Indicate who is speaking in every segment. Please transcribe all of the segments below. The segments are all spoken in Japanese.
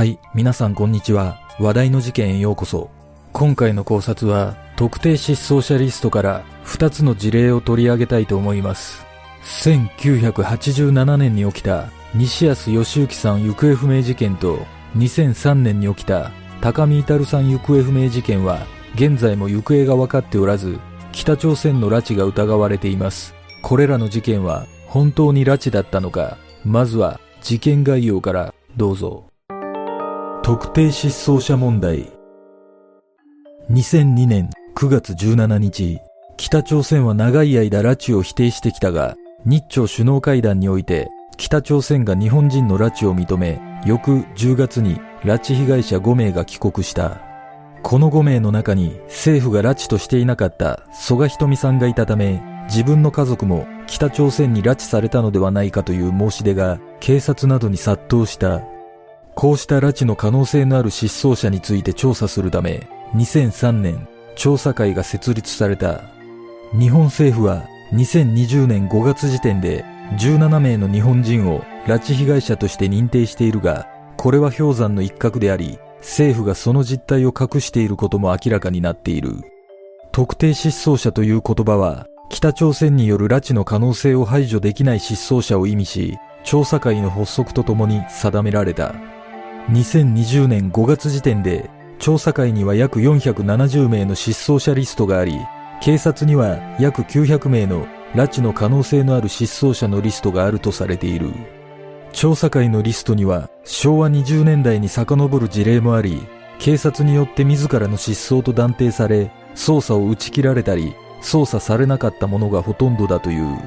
Speaker 1: はい、皆さんこんにちは。話題の事件へようこそ。今回の考察は、特定失踪者リストから2つの事例を取り上げたいと思います。1987年に起きた西安義行さん行方不明事件と2003年に起きた高見至さん行方不明事件は現在も行方が分かっておらず北朝鮮の拉致が疑われています。これらの事件は本当に拉致だったのかまずは事件概要からどうぞ。特定失踪者問題。2002年9月17日北朝鮮は長い間拉致を否定してきたが日朝首脳会談において北朝鮮が日本人の拉致を認め翌10月に拉致被害者5名が帰国した。この5名の中に政府が拉致としていなかった曽我ひとみさんがいたため自分の家族も北朝鮮に拉致されたのではないかという申し出が警察などに殺到した。こうした拉致の可能性のある失踪者について調査するため2003年調査会が設立された。日本政府は2020年5月時点で17名の日本人を拉致被害者として認定しているがこれは氷山の一角であり政府がその実態を隠していることも明らかになっている。特定失踪者という言葉は北朝鮮による拉致の可能性を排除できない失踪者を意味し調査会の発足とともに定められた。2020年5月時点で調査会には約470名の失踪者リストがあり警察には約900名の拉致の可能性のある失踪者のリストがあるとされている。調査会のリストには昭和20年代に遡る事例もあり警察によって自らの失踪と断定され捜査を打ち切られたり捜査されなかったものがほとんどだという。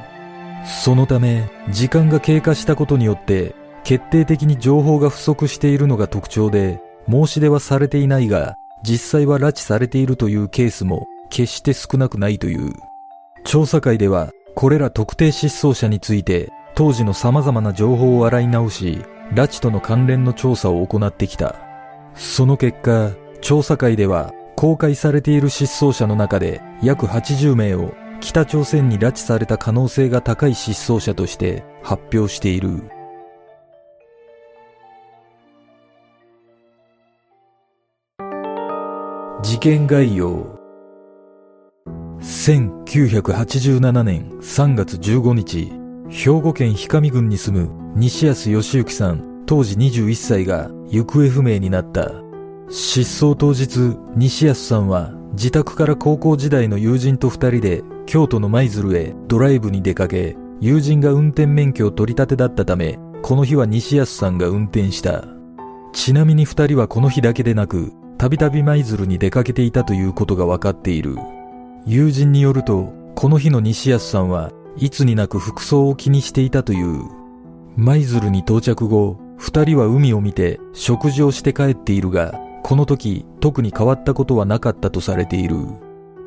Speaker 1: そのため時間が経過したことによって決定的に情報が不足しているのが特徴で、申し出はされていないが、実際は拉致されているというケースも決して少なくないという。調査会では、これら特定失踪者について、当時の様々な情報を洗い直し、拉致との関連の調査を行ってきた。その結果、調査会では、公開されている失踪者の中で約80名を北朝鮮に拉致された可能性が高い失踪者として発表している。事件概要。1987年3月15日兵庫県氷上郡に住む西安義行さん当時21歳が行方不明になった。失踪当日西安さんは自宅から高校時代の友人と二人で京都の舞鶴へドライブに出かけ友人が運転免許を取り立てだったためこの日は西安さんが運転した。ちなみに二人はこの日だけでなくたびたび舞鶴に出かけていたということが分かっている。友人によると、この日の西安さんはいつになく服装を気にしていたという。舞鶴に到着後、二人は海を見て食事をして帰っているが、この時特に変わったことはなかったとされている。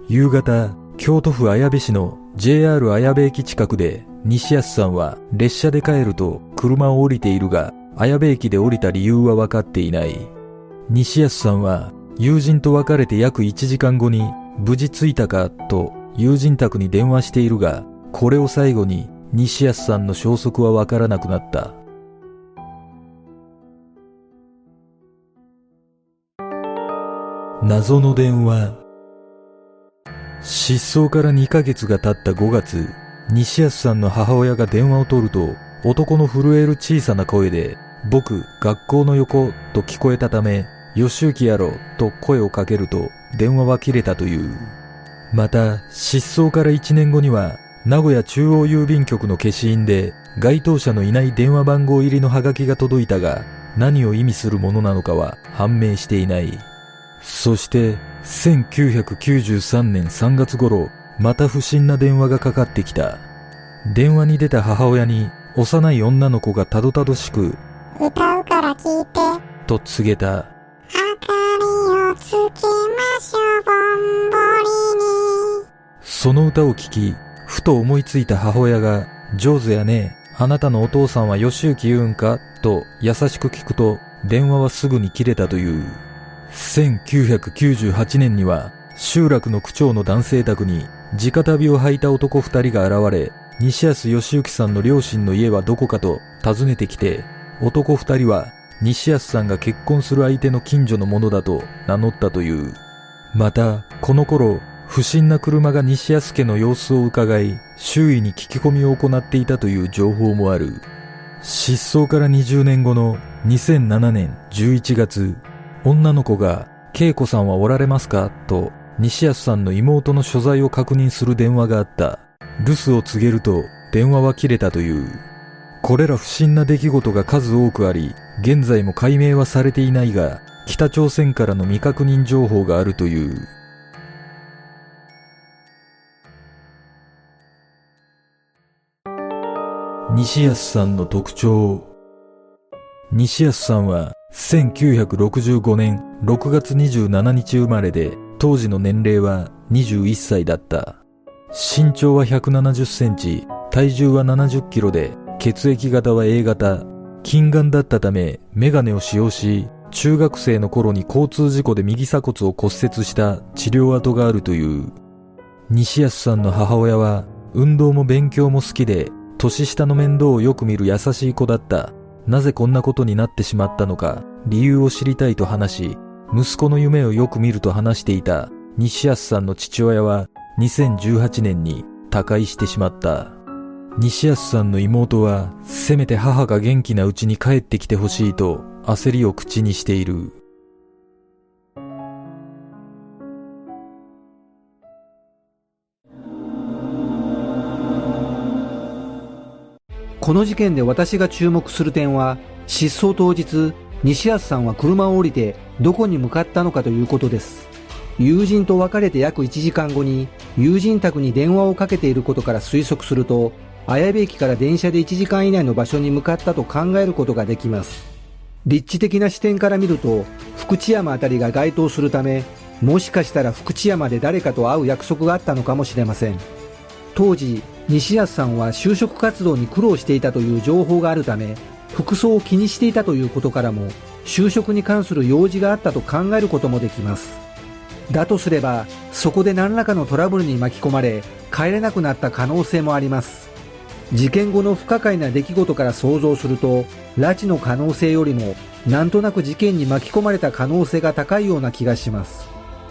Speaker 1: 夕方、京都府綾部市の JR 綾部駅近くで西安さんは列車で帰ると車を降りているが、綾部駅で降りた理由は分かっていない。西安さんは友人と別れて約1時間後に無事着いたかと友人宅に電話しているが、これを最後に西安さんの消息はわからなくなった。謎の電話失踪から2ヶ月が経った5月、西安さんの母親が電話を取ると、男の震える小さな声で、僕、学校の横と聞こえたため、吉行やろと声をかけると電話は切れたという。また、失踪から1年後には、名古屋中央郵便局の消印で該当者のいない電話番号入りのハガキが届いたが、何を意味するものなのかは判明していない。そして、1993年3月頃、また不審な電話がかかってきた。電話に出た母親に、幼い女の子がたどたどしく、
Speaker 2: 歌うから聞いて、
Speaker 1: と告げた。その歌を聴き、ふと思いついた母親が、上手やね、あなたのお父さんは吉行言うんか？と優しく聞くと、電話はすぐに切れたという。1998年には、集落の区長の男性宅に、直旅を履いた男二人が現れ、西安義行さんの両親の家はどこかと尋ねてきて、男二人は西安さんが結婚する相手の近所のものだと名乗ったという。また、この頃、不審な車が西安家の様子を伺い、周囲に聞き込みを行っていたという情報もある。失踪から20年後の2007年11月、女の子が、恵子さんはおられますか？と、西安さんの妹の所在を確認する電話があった。留守を告げると、電話は切れたという。これら不審な出来事が数多くあり、現在も解明はされていないが、北朝鮮からの未確認情報があるという。西安さんの特徴。西安さんは1965年6月27日生まれで当時の年齢は21歳だった。身長は170センチ体重は70キロで血液型は A 型。近眼だったためメガネを使用し中学生の頃に交通事故で右鎖骨を骨折した治療跡があるという。西安さんの母親は運動も勉強も好きで年下の面倒をよく見る優しい子だった。なぜこんなことになってしまったのか、理由を知りたいと話し、息子の夢をよく見ると話していた西安さんの父親は2018年に他界してしまった。西安さんの妹は、せめて母が元気なうちに帰ってきてほしいと焦りを口にしている。
Speaker 3: この事件で私が注目する点は、失踪当日、西安さんは車を降りてどこに向かったのかということです。友人と別れて約1時間後に友人宅に電話をかけていることから推測すると、綾部駅から電車で1時間以内の場所に向かったと考えることができます。立地的な視点から見ると、福知山あたりが該当するため、もしかしたら福知山で誰かと会う約束があったのかもしれません。当時、西安さんは就職活動に苦労していたという情報があるため服装を気にしていたということからも就職に関する用事があったと考えることもできます。だとすればそこで何らかのトラブルに巻き込まれ帰れなくなった可能性もあります。事件後の不可解な出来事から想像すると拉致の可能性よりもなんとなく事件に巻き込まれた可能性が高いような気がします。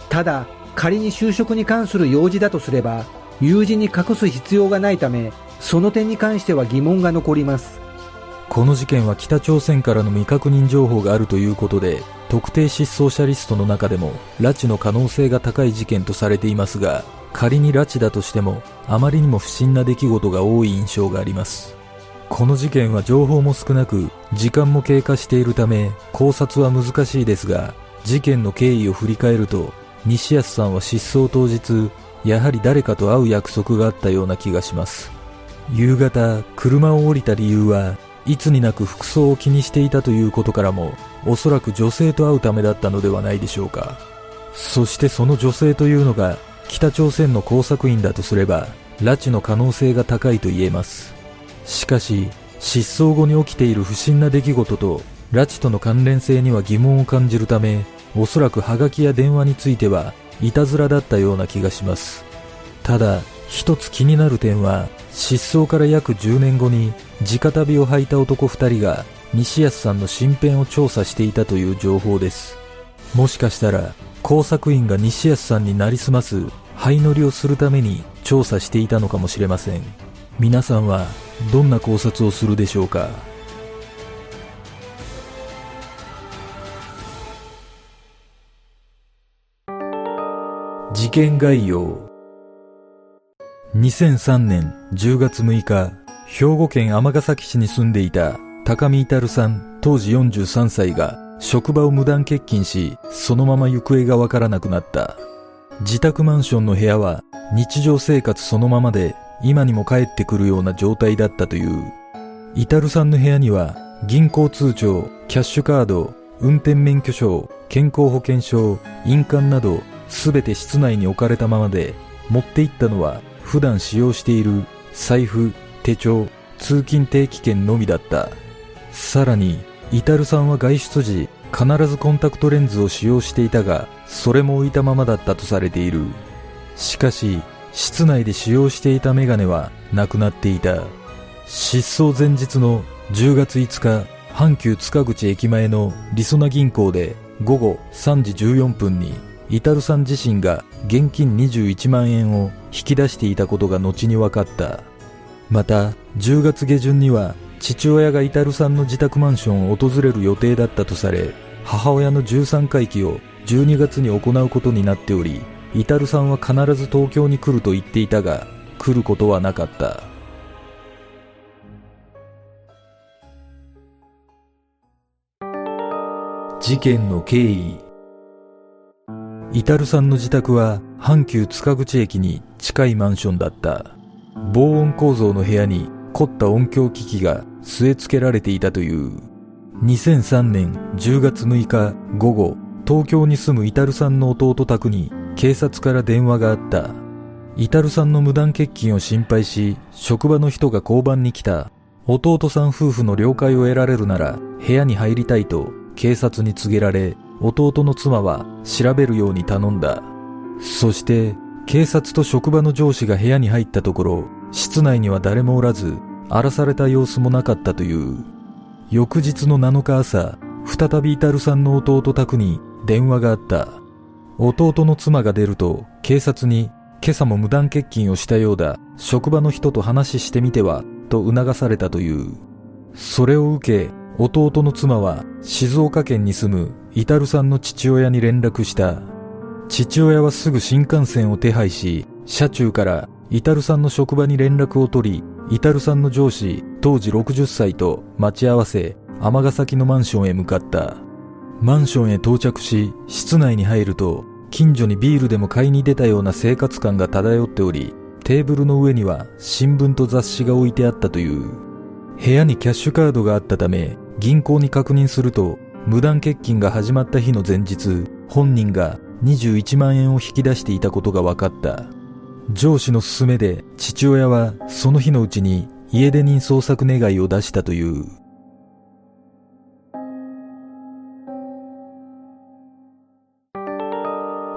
Speaker 3: ただ仮に就職に関する用事だとすれば友人に隠す必要がないためその点に関しては疑問が残ります。
Speaker 1: この事件は北朝鮮からの未確認情報があるということで特定失踪者リストの中でも拉致の可能性が高い事件とされていますが仮に拉致だとしてもあまりにも不審な出来事が多い印象があります。この事件は情報も少なく時間も経過しているため考察は難しいですが事件の経緯を振り返ると西安さんは失踪当日やはり誰かと会う約束があったような気がします。夕方車を降りた理由はいつになく服装を気にしていたということからもおそらく女性と会うためだったのではないでしょうか。そしてその女性というのが北朝鮮の工作員だとすれば拉致の可能性が高いと言えます。しかし失踪後に起きている不審な出来事と拉致との関連性には疑問を感じるためおそらくハガキや電話についてはいたずらだったような気がします。ただ一つ気になる点は失踪から約10年後に直旅を履いた男2人が西安さんの身辺を調査していたという情報です。もしかしたら工作員が西安さんになりすます灰乗りをするために調査していたのかもしれません。皆さんはどんな考察をするでしょうか？事件概要。2003年10月6日兵庫県尼崎市に住んでいた高見至さん当時43歳が職場を無断欠勤しそのまま行方がわからなくなった。自宅マンションの部屋は日常生活そのままで今にも帰ってくるような状態だったという。至さんの部屋には銀行通帳キャッシュカード運転免許証健康保険証印鑑などすべて室内に置かれたままで、持って行ったのは普段使用している財布、手帳、通勤定期券のみだった。さらに、イタルさんは外出時、必ずコンタクトレンズを使用していたが、それも置いたままだったとされている。しかし、室内で使用していたメガネはなくなっていた。失踪前日の10月5日阪急塚口駅前のりそな銀行で午後3時14分にイタルさん自身が現金21万円を引き出していたことが後に分かった。また10月下旬には父親がイタルさんの自宅マンションを訪れる予定だったとされ母親の13回忌を12月に行うことになっておりイタルさんは必ず東京に来ると言っていたが来ることはなかった。事件の経緯。イタルさんの自宅は阪急塚口駅に近いマンションだった。防音構造の部屋に凝った音響機器が据え付けられていたという。2003年10月6日午後東京に住むイタルさんの弟宅に警察から電話があった。イタルさんの無断欠勤を心配し職場の人が交番に来た。弟さん夫婦の了解を得られるなら部屋に入りたいと警察に告げられ弟の妻は調べるように頼んだ。そして警察と職場の上司が部屋に入ったところ室内には誰もおらず荒らされた様子もなかったという。翌日の7日朝再びイタルさんの弟宅に電話があった。弟の妻が出ると警察に今朝も無断欠勤をしたようだ。職場の人と話してみてはと促されたという。それを受け弟の妻は静岡県に住むイタルさんの父親に連絡した。父親はすぐ新幹線を手配し車中からイタルさんの職場に連絡を取りイタルさんの上司当時60歳と待ち合わせ尼崎のマンションへ向かった。マンションへ到着し室内に入ると近所にビールでも買いに出たような生活感が漂っておりテーブルの上には新聞と雑誌が置いてあったという。部屋にキャッシュカードがあったため銀行に確認すると無断欠勤が始まった日の前日本人が21万円を引き出していたことが分かった。上司の勧めで父親はその日のうちに家出人捜索願いを出したという。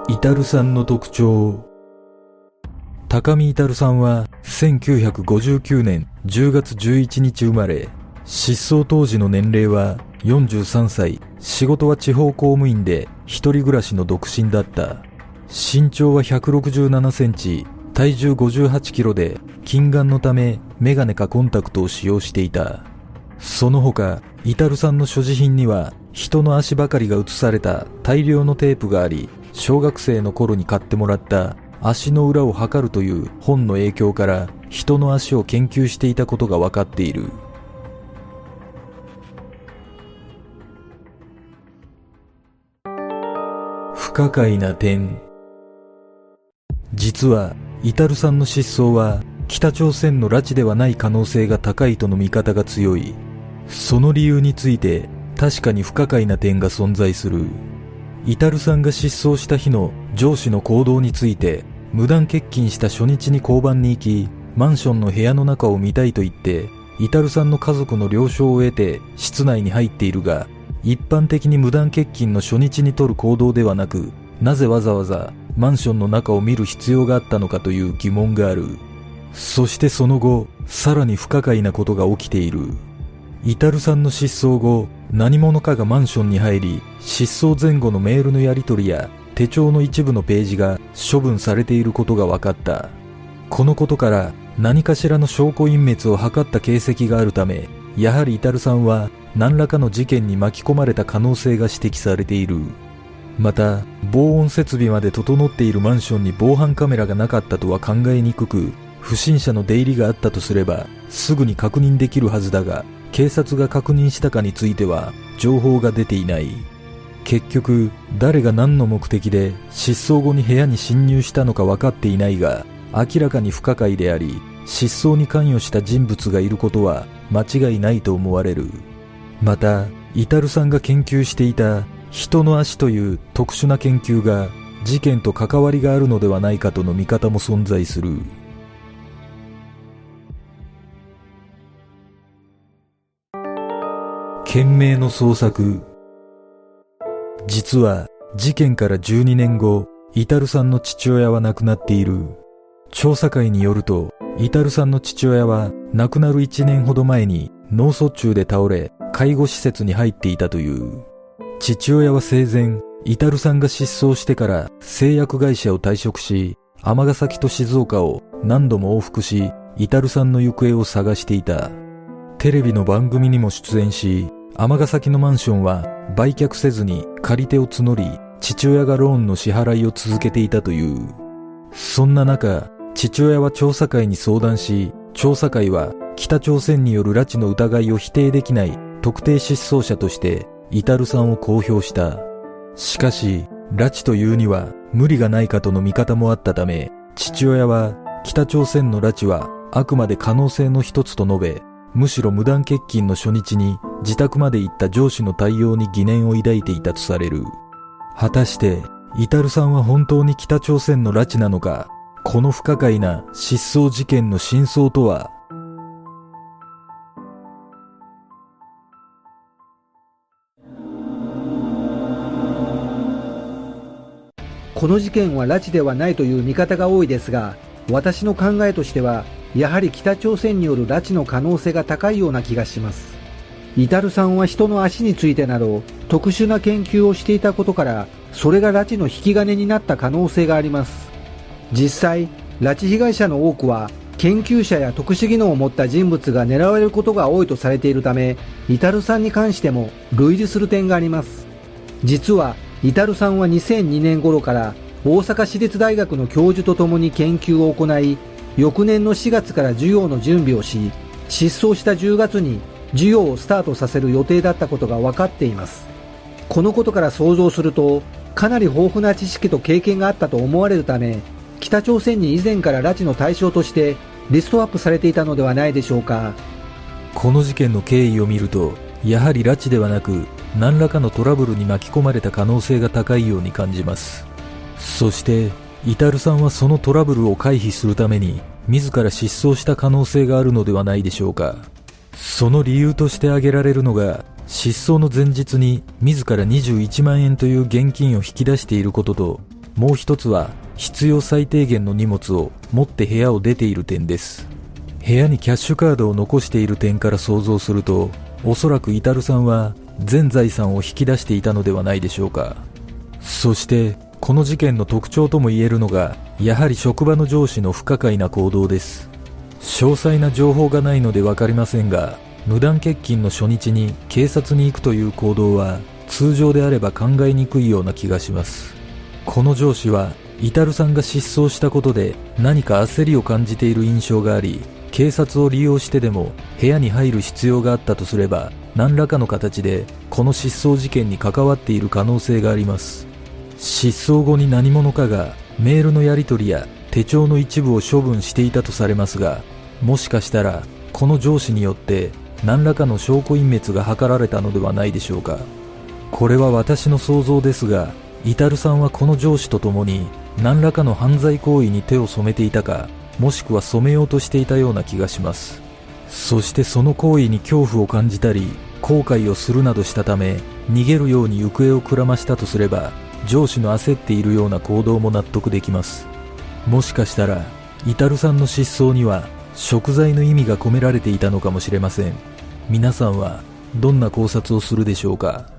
Speaker 1: イタルさんの特徴。高見至さんは1959年10月11日生まれ失踪当時の年齢は43歳仕事は地方公務員で一人暮らしの独身だった。身長は167センチ体重58キロで近眼のためメガネかコンタクトを使用していた。その他イタルさんの所持品には人の足ばかりが写された大量のテープがあり小学生の頃に買ってもらった足の裏を測るという本の影響から人の足を研究していたことが分かっている。可解な点。実はイタルさんの失踪は北朝鮮の拉致ではない可能性が高いとの見方が強い。その理由について確かに不可解な点が存在する。イタルさんが失踪した日の上司の行動について無断欠勤した初日に交番に行きマンションの部屋の中を見たいと言ってイタルさんの家族の了承を得て室内に入っているが一般的に無断欠勤の初日に取る行動ではなくなぜわざわざマンションの中を見る必要があったのかという疑問がある。そしてその後さらに不可解なことが起きている。イタルさんの失踪後何者かがマンションに入り失踪前後のメールのやり取りや手帳の一部のページが処分されていることが分かった。このことから何かしらの証拠隠滅を図った形跡があるためやはりイタルさんは何らかの事件に巻き込まれた可能性が指摘されている。また防音設備まで整っているマンションに防犯カメラがなかったとは考えにくく不審者の出入りがあったとすればすぐに確認できるはずだが警察が確認したかについては情報が出ていない。結局誰が何の目的で失踪後に部屋に侵入したのか分かっていないが明らかに不可解であり失踪に関与した人物がいることは間違いないと思われる。またイタルさんが研究していた人の足という特殊な研究が事件と関わりがあるのではないかとの見方も存在する。懸命の捜索。実は事件から12年後イタルさんの父親は亡くなっている。調査会によるとイタルさんの父親は亡くなる1年ほど前に脳卒中で倒れ、介護施設に入っていたという。父親は生前、イタルさんが失踪してから製薬会社を退職し、尼崎と静岡を何度も往復し、イタルさんの行方を探していた。テレビの番組にも出演し、尼崎のマンションは売却せずに借り手を募り、父親がローンの支払いを続けていたという。そんな中、父親は調査会に相談し、調査会は北朝鮮による拉致の疑いを否定できない特定失踪者としてイタルさんを公表した。しかし、拉致というには無理がないかとの見方もあったため、父親は北朝鮮の拉致はあくまで可能性の一つと述べ、むしろ無断欠勤の初日に自宅まで行った上司の対応に疑念を抱いていたとされる。果たして、イタルさんは本当に北朝鮮の拉致なのか、この不可解な失踪事件の真相とは？
Speaker 3: この事件は拉致ではないという見方が多いですが、私の考えとしては、やはり北朝鮮による拉致の可能性が高いような気がします。イタルさんは人の足についてなど特殊な研究をしていたことから、それが拉致の引き金になった可能性があります。実際、拉致被害者の多くは研究者や特殊技能を持った人物が狙われることが多いとされているため、イタルさんに関しても類似する点があります。実はイタルさんは2002年頃から大阪市立大学の教授とともに研究を行い、翌年の4月から授業の準備をし、失踪した10月に授業をスタートさせる予定だったことが分かっています。このことから想像すると、かなり豊富な知識と経験があったと思われるため、北朝鮮に以前から拉致の対象としてリストアップされていたのではないでしょうか。
Speaker 1: この事件の経緯を見ると、やはり拉致ではなく、何らかのトラブルに巻き込まれた可能性が高いように感じますそしてイタルさんはそのトラブルを回避するために自ら失踪した可能性があるのではないでしょうかその理由として挙げられるのが失踪の前日に自ら21万円という現金を引き出していることともう一つは必要最低限の荷物を持って部屋を出ている点です。部屋にキャッシュカードを残している点から想像するとおそらくイタルさんは全財産を引き出していたのではないでしょうか。そしてこの事件の特徴ともいえるのがやはり職場の上司の不可解な行動です。詳細な情報がないので分かりませんが無断欠勤の初日に警察に行くという行動は通常であれば考えにくいような気がします。この上司はイタルさんが失踪したことで何か焦りを感じている印象があり警察を利用してでも部屋に入る必要があったとすれば何らかの形でこの失踪事件に関わっている可能性があります。失踪後に何者かがメールのやり取りや手帳の一部を処分していたとされますがもしかしたらこの上司によって何らかの証拠隠滅が図られたのではないでしょうか。これは私の想像ですがイタルさんはこの上司と共に何らかの犯罪行為に手を染めていたかもしくは染めようとしていたような気がします。そしてその行為に恐怖を感じたり後悔をするなどしたため逃げるように行方をくらましたとすれば上司の焦っているような行動も納得できます。もしかしたらイタルさんの失踪には食材の意味が込められていたのかもしれません。皆さんはどんな考察をするでしょうか？